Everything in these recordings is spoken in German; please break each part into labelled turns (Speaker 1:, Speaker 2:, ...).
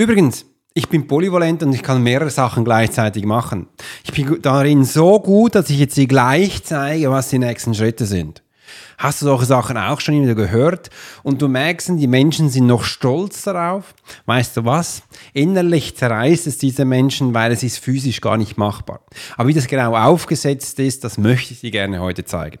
Speaker 1: Übrigens, ich bin polyvalent und ich kann mehrere Sachen gleichzeitig machen. Ich bin darin so gut, dass ich jetzt dir gleich zeige, was die nächsten Schritte sind. Hast du solche Sachen auch schon wieder gehört? Und du merkst, die Menschen sind noch stolz darauf. Weißt du was? Innerlich zerreißt es diese Menschen, weil es ist physisch gar nicht machbar. Aber wie das genau aufgesetzt ist, das möchte ich dir gerne heute zeigen.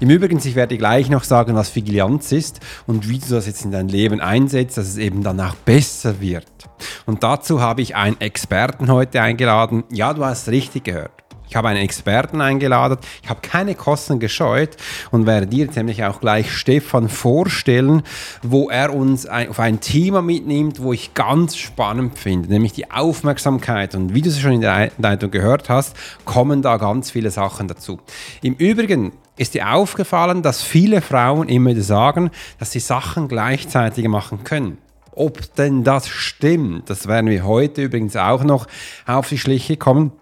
Speaker 1: Im Übrigen, ich werde gleich noch sagen, was Vigilanz ist und wie du das jetzt in dein Leben einsetzt, dass es eben danach besser wird. Und dazu habe ich einen Experten heute eingeladen. Ja, du hast richtig gehört. Ich habe einen Experten eingeladen. Ich habe keine Kosten gescheut und werde dir nämlich auch gleich Stefan vorstellen, wo er uns auf ein Thema mitnimmt, wo ich ganz spannend finde, nämlich die Aufmerksamkeit. Und wie du es schon in der Einleitung gehört hast, kommen da ganz viele Sachen dazu. Im Übrigen, ist dir aufgefallen, dass viele Frauen immer sagen, dass sie Sachen gleichzeitig machen können? Ob denn das stimmt, das werden wir heute übrigens auch noch auf die Schliche kommen,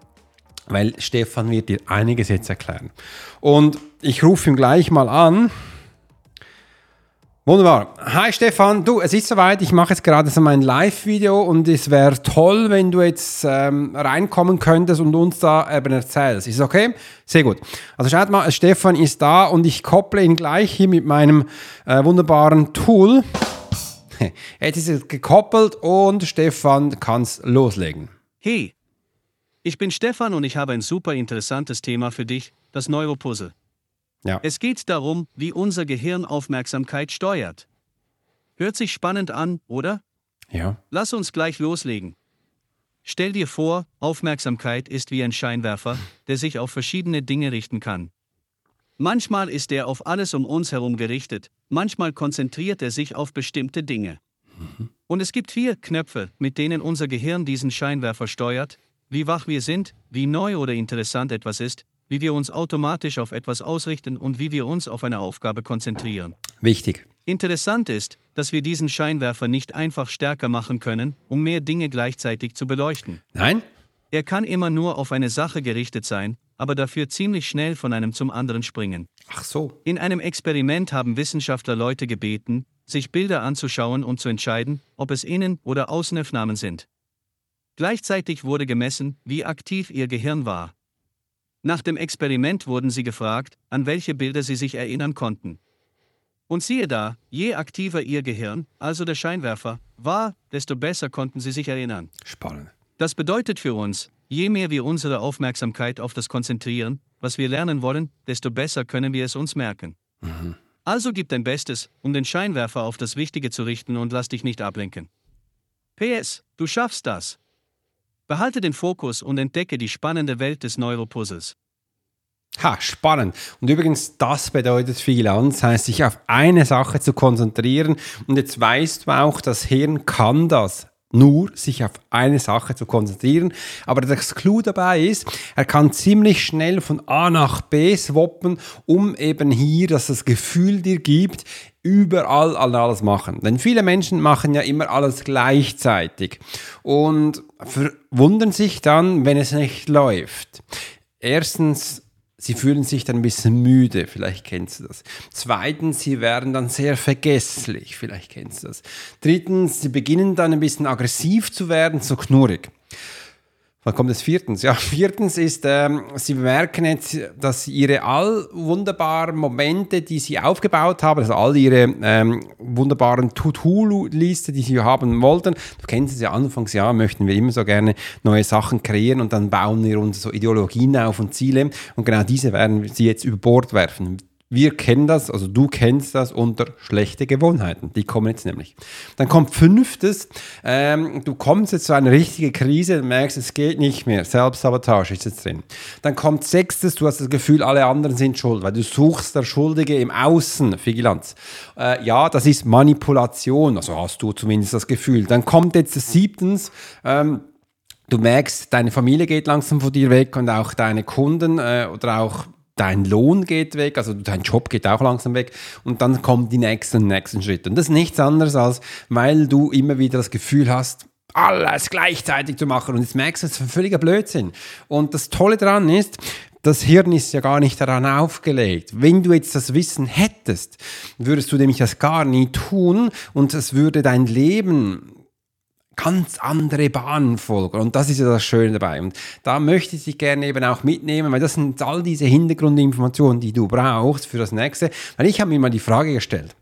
Speaker 1: weil Stefan wird dir einiges jetzt erklären. Und ich rufe ihn gleich mal an. Wunderbar. Hi Stefan, du, es ist soweit. Ich mache jetzt gerade so mein Live-Video und es wäre toll, wenn du jetzt ähm, reinkommen könntest und uns da eben erzählst. Ist okay? Sehr gut. Also schaut mal, Stefan ist da und ich kopple ihn gleich hier mit meinem äh, wunderbaren Tool. Jetzt ist es gekoppelt und Stefan kann es loslegen.
Speaker 2: Hey, ich bin Stefan und ich habe ein super interessantes Thema für dich, das Neuropuzzle.
Speaker 1: Ja.
Speaker 2: Es geht darum, wie unser Gehirn Aufmerksamkeit steuert. Hört sich spannend an, oder?
Speaker 1: Ja.
Speaker 2: Lass uns gleich loslegen. Stell dir vor, Aufmerksamkeit ist wie ein Scheinwerfer, der sich auf verschiedene Dinge richten kann. Manchmal ist er auf alles um uns herum gerichtet, manchmal konzentriert er sich auf bestimmte Dinge. Und es gibt vier Knöpfe, mit denen unser Gehirn diesen Scheinwerfer steuert, wie wach wir sind, wie neu oder interessant etwas ist, wie wir uns automatisch auf etwas ausrichten und wie wir uns auf eine Aufgabe konzentrieren.
Speaker 1: Wichtig.
Speaker 2: Interessant ist, dass wir diesen Scheinwerfer nicht einfach stärker machen können, um mehr Dinge gleichzeitig zu beleuchten.
Speaker 1: Nein?
Speaker 2: Er kann immer nur auf eine Sache gerichtet sein, aber dafür ziemlich schnell von einem zum anderen springen.
Speaker 1: Ach so.
Speaker 2: In einem Experiment haben Wissenschaftler Leute gebeten, sich Bilder anzuschauen und zu entscheiden, ob es Innen- oder Außenaufnahmen sind. Gleichzeitig wurde gemessen, wie aktiv ihr Gehirn war. Nach dem Experiment wurden sie gefragt, an welche Bilder sie sich erinnern konnten. Und siehe da, je aktiver ihr Gehirn, also der Scheinwerfer, war, desto besser konnten sie sich erinnern.
Speaker 1: Spannend.
Speaker 2: Das bedeutet für uns, je mehr wir unsere Aufmerksamkeit auf das konzentrieren, was wir lernen wollen, desto besser können wir es uns merken. Also gib dein Bestes, um den Scheinwerfer auf das Wichtige zu richten und lass dich nicht ablenken. PS, du schaffst das. Behalte den Fokus und entdecke die spannende Welt des Neuropuzzles.
Speaker 1: Ha, spannend. Und übrigens, das bedeutet Vigilanz, heißt sich auf eine Sache zu konzentrieren. Und jetzt weißt du auch, das Hirn kann das nur sich auf eine Sache zu konzentrieren. Aber das Clou dabei ist, er kann ziemlich schnell von A nach B swappen, um eben hier, dass das Gefühl dir gibt, überall alles machen. Denn viele Menschen machen ja immer alles gleichzeitig und verwundern sich dann, wenn es nicht läuft. Erstens, Sie fühlen sich dann ein bisschen müde, vielleicht kennst du das. Zweitens, sie werden dann sehr vergesslich, vielleicht kennst du das. Drittens, sie beginnen dann ein bisschen aggressiv zu werden, so knurrig. Was kommt jetzt viertens? Ja, viertens ist, ähm, sie merken jetzt, dass ihre all wunderbaren Momente, die sie aufgebaut haben, also all ihre ähm, wunderbaren To-Do-Liste, die sie haben wollten, du kennst es ja, Anfangsjahr möchten wir immer so gerne neue Sachen kreieren und dann bauen wir uns so Ideologien auf und Ziele und genau diese werden sie jetzt über Bord werfen. Wir kennen das, also du kennst das unter schlechte Gewohnheiten. Die kommen jetzt nämlich. Dann kommt fünftes, ähm, du kommst jetzt zu einer richtigen Krise merkst, es geht nicht mehr. Selbstsabotage ist jetzt drin. Dann kommt sechstes, du hast das Gefühl, alle anderen sind schuld, weil du suchst der Schuldige im Außen, Vigilanz. Äh, ja, das ist Manipulation, also hast du zumindest das Gefühl. Dann kommt jetzt siebtens, ähm, Du merkst, deine Familie geht langsam von dir weg und auch deine Kunden äh, oder auch dein Lohn geht weg, also dein Job geht auch langsam weg und dann kommen die nächsten, nächsten Schritte. Und das ist nichts anderes als, weil du immer wieder das Gefühl hast, alles gleichzeitig zu machen und jetzt merkst du, das ist ein völliger Blödsinn. Und das Tolle daran ist, das Hirn ist ja gar nicht daran aufgelegt. Wenn du jetzt das Wissen hättest, würdest du nämlich das gar nie tun und es würde dein Leben ganz andere Bahnen folgen. Und das ist ja das Schöne dabei. Und da möchte ich dich gerne eben auch mitnehmen, weil das sind all diese Hintergrundinformationen, die du brauchst für das nächste. Weil ich habe mir mal die Frage gestellt.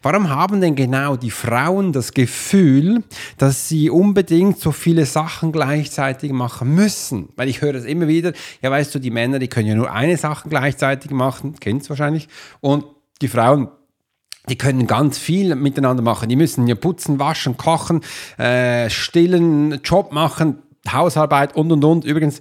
Speaker 1: Warum haben denn genau die Frauen das Gefühl, dass sie unbedingt so viele Sachen gleichzeitig machen müssen? Weil ich höre das immer wieder, ja weißt du, die Männer, die können ja nur eine Sache gleichzeitig machen, kennst wahrscheinlich, und die Frauen, die können ganz viel miteinander machen. Die müssen ja putzen, waschen, kochen, äh, stillen, Job machen, Hausarbeit und und und. Übrigens,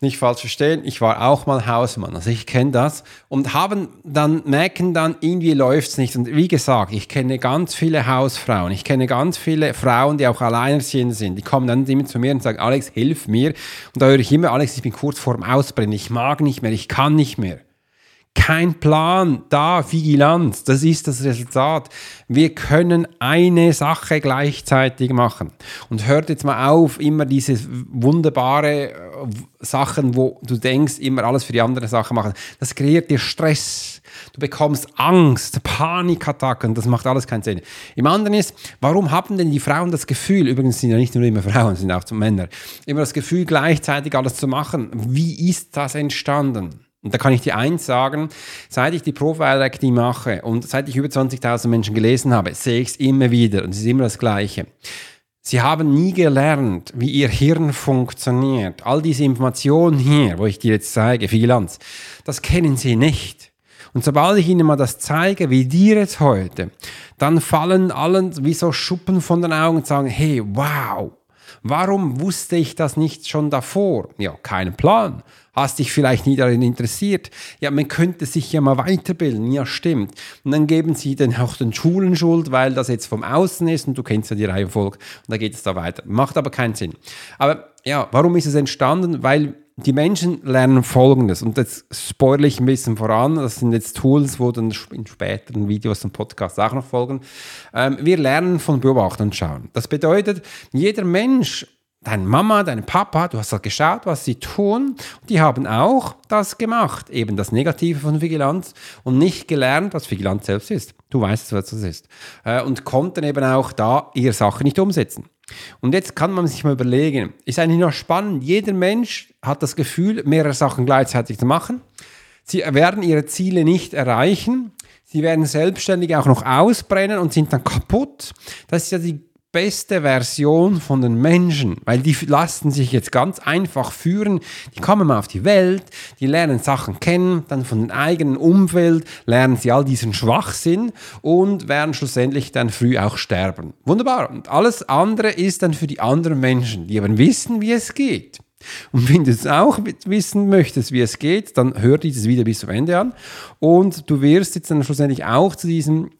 Speaker 1: nicht falsch verstehen, ich war auch mal Hausmann, also ich kenne das. Und haben dann merken dann irgendwie läuft's nicht. Und wie gesagt, ich kenne ganz viele Hausfrauen, ich kenne ganz viele Frauen, die auch alleinerziehend sind, die kommen dann immer zu mir und sagen, Alex, hilf mir. Und da höre ich immer, Alex, ich bin kurz vorm Ausbrennen, ich mag nicht mehr, ich kann nicht mehr kein Plan da, Vigilanz, das ist das Resultat. Wir können eine Sache gleichzeitig machen. Und hört jetzt mal auf, immer diese wunderbare äh, Sachen, wo du denkst, immer alles für die andere Sache machen. Das kreiert dir Stress. Du bekommst Angst, Panikattacken, das macht alles keinen Sinn. Im anderen ist, warum haben denn die Frauen das Gefühl, übrigens sind ja nicht nur immer Frauen, sind auch Männer, immer das Gefühl, gleichzeitig alles zu machen? Wie ist das entstanden? Und da kann ich dir eins sagen, seit ich die Profile Acting mache und seit ich über 20.000 Menschen gelesen habe, sehe ich es immer wieder und es ist immer das Gleiche. Sie haben nie gelernt, wie ihr Hirn funktioniert. All diese Informationen hier, wo ich dir jetzt zeige, Freelance, das kennen sie nicht. Und sobald ich ihnen mal das zeige, wie dir jetzt heute, dann fallen allen wie so Schuppen von den Augen und sagen, hey, wow, warum wusste ich das nicht schon davor? Ja, keinen Plan hast dich vielleicht nie darin interessiert. Ja, man könnte sich ja mal weiterbilden. Ja, stimmt. Und dann geben sie dann auch den Schulen Schuld, weil das jetzt vom Außen ist und du kennst ja die Reihenfolge und da geht es da weiter. Macht aber keinen Sinn. Aber ja, warum ist es entstanden? Weil die Menschen lernen Folgendes, und jetzt spoilere ich ein bisschen voran, das sind jetzt Tools, wo dann in späteren Videos und Podcasts auch noch folgen. Ähm, wir lernen von Beobachten und Schauen. Das bedeutet, jeder Mensch deine Mama, dein Papa, du hast halt geschaut, was sie tun. Die haben auch das gemacht, eben das Negative von Vigilanz und nicht gelernt, was Vigilanz selbst ist. Du weißt, was das ist. Äh, und konnten eben auch da ihre Sache nicht umsetzen. Und jetzt kann man sich mal überlegen, ist eigentlich noch spannend, jeder Mensch hat das Gefühl, mehrere Sachen gleichzeitig zu machen. Sie werden ihre Ziele nicht erreichen. Sie werden selbstständig auch noch ausbrennen und sind dann kaputt. Das ist ja die beste Version von den Menschen, weil die lassen sich jetzt ganz einfach führen. Die kommen mal auf die Welt, die lernen Sachen kennen, dann von dem eigenen Umfeld lernen sie all diesen Schwachsinn und werden schlussendlich dann früh auch sterben. Wunderbar. Und alles andere ist dann für die anderen Menschen, die aber wissen, wie es geht. Und wenn du es auch wissen möchtest, wie es geht, dann hör dieses Video bis zum Ende an. Und du wirst jetzt dann schlussendlich auch zu diesen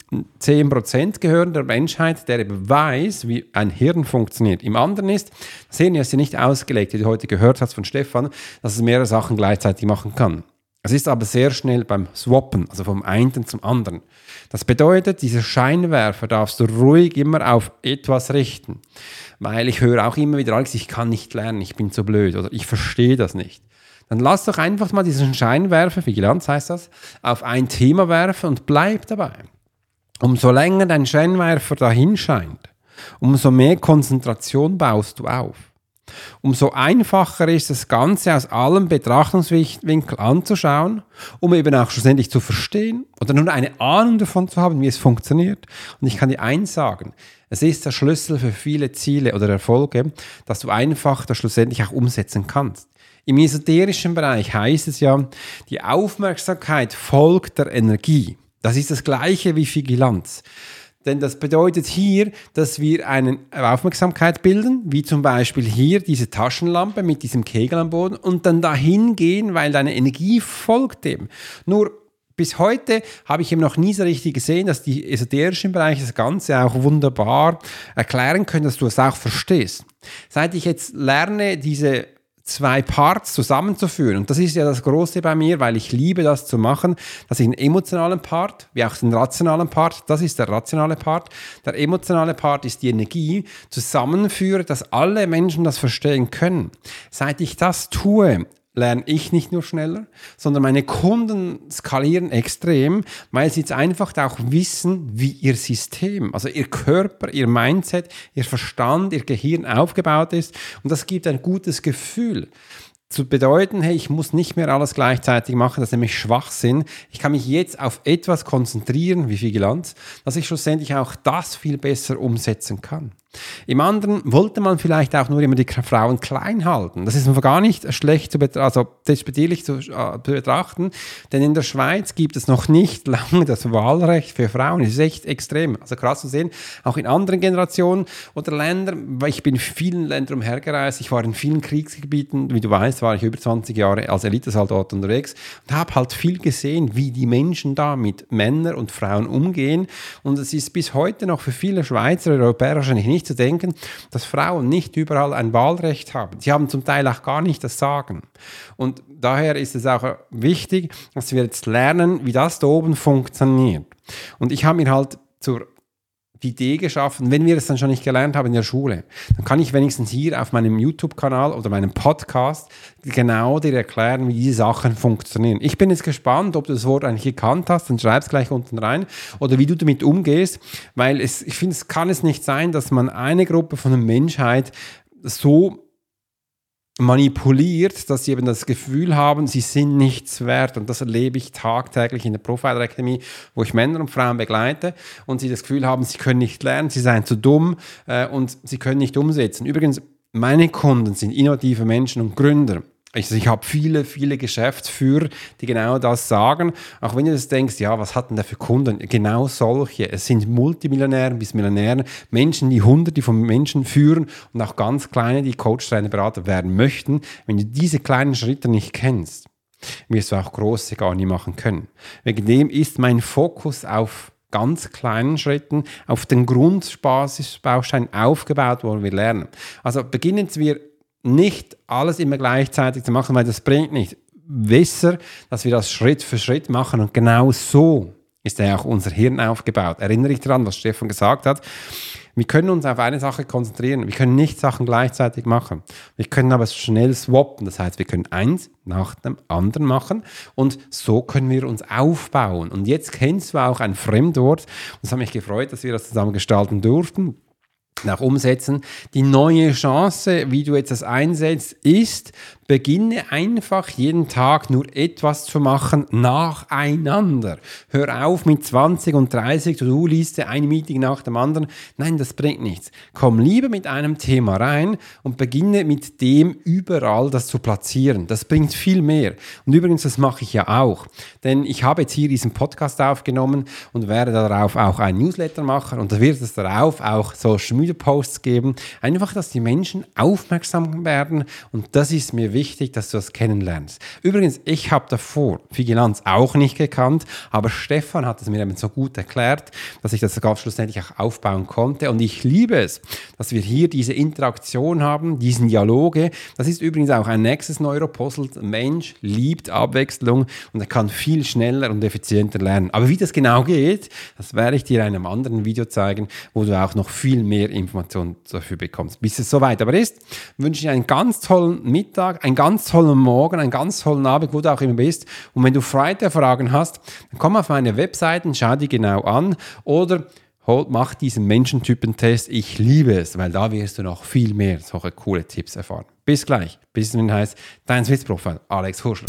Speaker 1: 10% gehören der Menschheit, der eben weiß, wie ein Hirn funktioniert. Im anderen ist, das Hirn ist ja nicht ausgelegt, wie du heute gehört hast von Stefan, dass es mehrere Sachen gleichzeitig machen kann. Es ist aber sehr schnell beim Swappen, also vom einen zum anderen. Das bedeutet, diese Scheinwerfer darfst du ruhig immer auf etwas richten. Weil ich höre auch immer wieder, Alex, ich kann nicht lernen, ich bin zu blöd oder ich verstehe das nicht. Dann lass doch einfach mal diesen Scheinwerfer, Vigilanz heißt das, auf ein Thema werfen und bleib dabei. Umso länger dein Scheinwerfer dahin scheint, umso mehr Konzentration baust du auf. Umso einfacher ist das Ganze aus allen Betrachtungswinkeln anzuschauen, um eben auch schlussendlich zu verstehen oder nur eine Ahnung davon zu haben, wie es funktioniert. Und ich kann dir eins sagen, es ist der Schlüssel für viele Ziele oder Erfolge, dass du einfach das schlussendlich auch umsetzen kannst. Im esoterischen Bereich heißt es ja, die Aufmerksamkeit folgt der Energie. Das ist das gleiche wie Vigilanz. Denn das bedeutet hier, dass wir eine Aufmerksamkeit bilden, wie zum Beispiel hier diese Taschenlampe mit diesem Kegel am Boden und dann dahin gehen, weil deine Energie folgt dem. Nur bis heute habe ich eben noch nie so richtig gesehen, dass die esoterischen Bereiche das Ganze auch wunderbar erklären können, dass du es auch verstehst. Seit ich jetzt lerne, diese zwei Parts zusammenzuführen. Und das ist ja das Große bei mir, weil ich liebe das zu machen, dass ich einen emotionalen Part, wie auch den rationalen Part, das ist der rationale Part, der emotionale Part ist die Energie, zusammenführe, dass alle Menschen das verstehen können. Seit ich das tue, lerne ich nicht nur schneller, sondern meine Kunden skalieren extrem, weil sie jetzt einfach auch wissen, wie ihr System, also ihr Körper, ihr Mindset, ihr Verstand, ihr Gehirn aufgebaut ist. Und das gibt ein gutes Gefühl zu bedeuten, hey, ich muss nicht mehr alles gleichzeitig machen, das ist nämlich Schwachsinn. Ich kann mich jetzt auf etwas konzentrieren, wie Vigilanz, dass ich schlussendlich auch das viel besser umsetzen kann. Im anderen wollte man vielleicht auch nur immer die Frauen klein halten. Das ist gar nicht schlecht zu betrachten, also despektierlich zu äh, betrachten, denn in der Schweiz gibt es noch nicht lange das Wahlrecht für Frauen. Das ist echt extrem. Also krass zu sehen, auch in anderen Generationen oder Ländern, ich bin in vielen Ländern umhergereist, ich war in vielen Kriegsgebieten, wie du weißt, war ich über 20 Jahre als Elitesoldat unterwegs und habe halt viel gesehen, wie die Menschen da mit Männern und Frauen umgehen und es ist bis heute noch für viele Schweizer, Europäer wahrscheinlich nicht zu denken, dass Frauen nicht überall ein Wahlrecht haben. Sie haben zum Teil auch gar nicht das Sagen. Und daher ist es auch wichtig, dass wir jetzt lernen, wie das da oben funktioniert. Und ich habe mir halt zur die Idee geschaffen, wenn wir es dann schon nicht gelernt haben in der Schule, dann kann ich wenigstens hier auf meinem YouTube-Kanal oder meinem Podcast genau dir erklären, wie diese Sachen funktionieren. Ich bin jetzt gespannt, ob du das Wort eigentlich gekannt hast, dann schreib es gleich unten rein oder wie du damit umgehst, weil es, ich finde, es kann es nicht sein, dass man eine Gruppe von der Menschheit so manipuliert, dass sie eben das Gefühl haben, sie sind nichts wert. Und das erlebe ich tagtäglich in der Profiler Academy, wo ich Männer und Frauen begleite und sie das Gefühl haben, sie können nicht lernen, sie seien zu dumm äh, und sie können nicht umsetzen. Übrigens, meine Kunden sind innovative Menschen und Gründer. Also ich habe viele, viele Geschäftsführer, die genau das sagen. Auch wenn du das denkst, ja, was hat denn der für Kunden? Genau solche. Es sind Multimillionäre bis Millionäre, Menschen, die Hunderte von Menschen führen und auch ganz kleine, die Coach, Trainer, Berater werden möchten. Wenn du diese kleinen Schritte nicht kennst, wirst du auch große gar nicht machen können. Wegen dem ist mein Fokus auf ganz kleinen Schritten auf den Grundbasisbaustein aufgebaut, wo wir lernen. Also beginnen wir nicht alles immer gleichzeitig zu machen, weil das bringt nicht. Besser, dass wir das Schritt für Schritt machen und genau so ist ja auch unser Hirn aufgebaut. Erinnere dich daran, was Stefan gesagt hat. Wir können uns auf eine Sache konzentrieren. Wir können nicht Sachen gleichzeitig machen. Wir können aber schnell swappen. Das heißt, wir können eins nach dem anderen machen und so können wir uns aufbauen. Und jetzt kennst du auch ein Fremdwort. Und es hat mich gefreut, dass wir das zusammen gestalten durften auch umsetzen. Die neue Chance, wie du jetzt das einsetzt, ist, Beginne einfach jeden Tag nur etwas zu machen nacheinander. Hör auf mit 20 und 30 To-Do-Liste, ein Meeting nach dem anderen. Nein, das bringt nichts. Komm lieber mit einem Thema rein und beginne mit dem überall das zu platzieren. Das bringt viel mehr. Und übrigens, das mache ich ja auch. Denn ich habe jetzt hier diesen Podcast aufgenommen und werde darauf auch ein Newsletter machen und da wird es darauf auch Social Media Posts geben. Einfach, dass die Menschen aufmerksam werden und das ist mir wichtig dass du das kennenlernst. Übrigens, ich habe davor Vigilanz auch nicht gekannt, aber Stefan hat es mir eben so gut erklärt, dass ich das ganz schlussendlich auch aufbauen konnte. Und ich liebe es, dass wir hier diese Interaktion haben, diesen Dialoge. Das ist übrigens auch ein nächstes Neuropuzzle. Mensch liebt Abwechslung und er kann viel schneller und effizienter lernen. Aber wie das genau geht, das werde ich dir in einem anderen Video zeigen, wo du auch noch viel mehr Informationen dafür bekommst. Bis es soweit aber ist, wünsche ich einen ganz tollen Mittag, einen ganz tollen Morgen, einen ganz tollen Abend, wo du auch immer bist. Und wenn du Friday-Fragen hast, dann komm auf meine Webseite und schau die genau an. Oder Holt, mach diesen Menschentypen-Test. Ich liebe es, weil da wirst du noch viel mehr solche coole Tipps erfahren. Bis gleich. Bis dann heißt dein Swiss Profile, Alex Hurschler.